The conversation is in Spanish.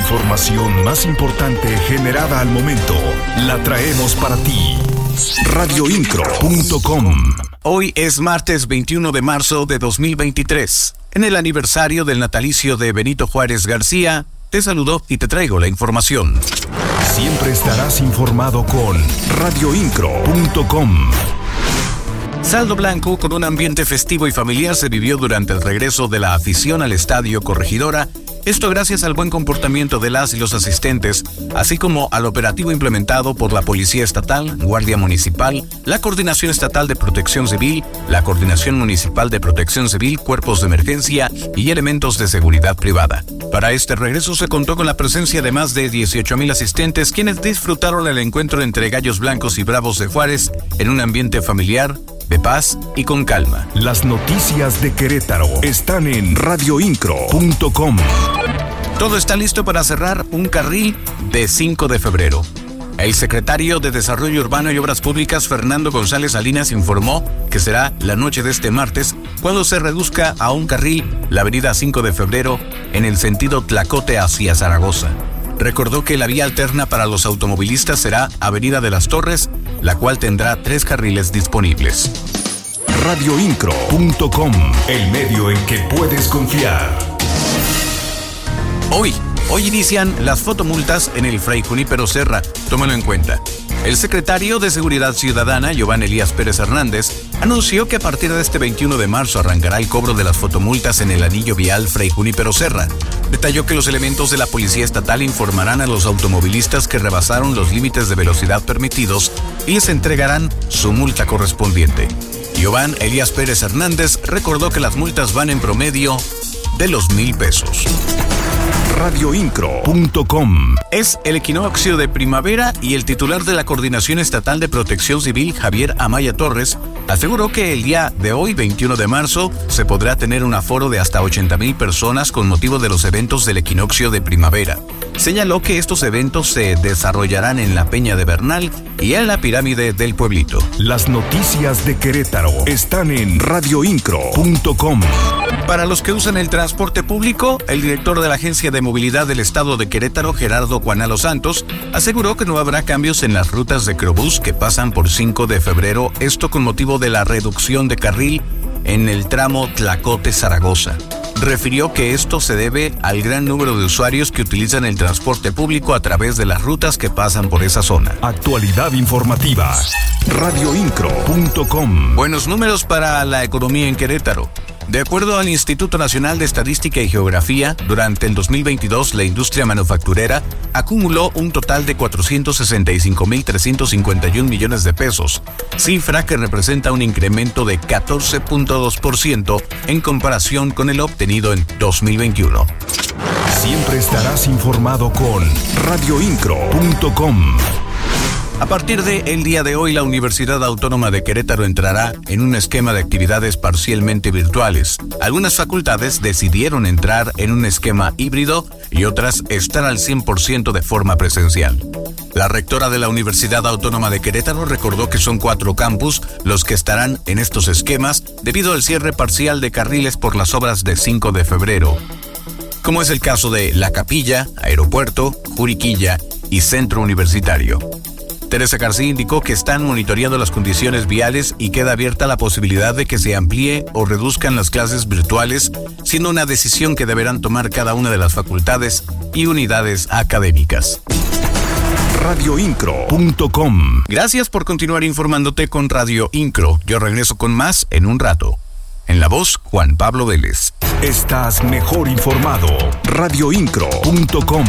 información más importante generada al momento la traemos para ti. Radioincro.com Hoy es martes 21 de marzo de 2023. En el aniversario del natalicio de Benito Juárez García, te saludo y te traigo la información. Siempre estarás informado con radioincro.com. Saldo blanco con un ambiente festivo y familiar se vivió durante el regreso de la afición al estadio Corregidora esto gracias al buen comportamiento de las y los asistentes, así como al operativo implementado por la Policía Estatal, Guardia Municipal, la Coordinación Estatal de Protección Civil, la Coordinación Municipal de Protección Civil, cuerpos de emergencia y elementos de seguridad privada. Para este regreso se contó con la presencia de más de 18.000 asistentes quienes disfrutaron el encuentro entre gallos blancos y bravos de Juárez en un ambiente familiar, de paz y con calma. Las noticias de Querétaro están en radioincro.com. Todo está listo para cerrar un carril de 5 de febrero. El secretario de Desarrollo Urbano y Obras Públicas, Fernando González Salinas, informó que será la noche de este martes cuando se reduzca a un carril la avenida 5 de febrero en el sentido Tlacote hacia Zaragoza recordó que la vía alterna para los automovilistas será Avenida de las Torres, la cual tendrá tres carriles disponibles. Radioincro.com, el medio en que puedes confiar. Hoy, hoy inician las fotomultas en el Fray Junípero Serra, tómalo en cuenta. El secretario de Seguridad Ciudadana, Giovanni Elías Pérez Hernández, anunció que a partir de este 21 de marzo arrancará el cobro de las fotomultas en el anillo vial Fray Junípero Serra. Detalló que los elementos de la Policía Estatal informarán a los automovilistas que rebasaron los límites de velocidad permitidos y les entregarán su multa correspondiente. Giovanni Elías Pérez Hernández recordó que las multas van en promedio de los mil pesos radioincro.com. Es el equinoccio de primavera y el titular de la Coordinación Estatal de Protección Civil, Javier Amaya Torres, aseguró que el día de hoy, 21 de marzo, se podrá tener un aforo de hasta 80 mil personas con motivo de los eventos del equinoccio de primavera. Señaló que estos eventos se desarrollarán en la Peña de Bernal y en la pirámide del pueblito. Las noticias de Querétaro están en radioincro.com. Para los que usan el transporte público, el director de la Agencia de Movilidad del Estado de Querétaro, Gerardo Juanalo Santos, aseguró que no habrá cambios en las rutas de Crobús que pasan por 5 de febrero, esto con motivo de la reducción de carril en el tramo Tlacote-Zaragoza. Refirió que esto se debe al gran número de usuarios que utilizan el transporte público a través de las rutas que pasan por esa zona. Actualidad informativa. Radioincro.com. Buenos números para la economía en Querétaro. De acuerdo al Instituto Nacional de Estadística y Geografía, durante el 2022 la industria manufacturera acumuló un total de 465.351 millones de pesos, cifra que representa un incremento de 14.2% en comparación con el obtenido en 2021. Siempre estarás informado con radioincro.com. A partir de el día de hoy, la Universidad Autónoma de Querétaro entrará en un esquema de actividades parcialmente virtuales. Algunas facultades decidieron entrar en un esquema híbrido y otras están al 100% de forma presencial. La rectora de la Universidad Autónoma de Querétaro recordó que son cuatro campus los que estarán en estos esquemas debido al cierre parcial de carriles por las obras de 5 de febrero, como es el caso de La Capilla, Aeropuerto, Juriquilla y Centro Universitario. Teresa García indicó que están monitoreando las condiciones viales y queda abierta la posibilidad de que se amplíe o reduzcan las clases virtuales, siendo una decisión que deberán tomar cada una de las facultades y unidades académicas. Radioincro.com Gracias por continuar informándote con Radio Incro. Yo regreso con más en un rato. En la voz, Juan Pablo Vélez. Estás mejor informado. Radioincro.com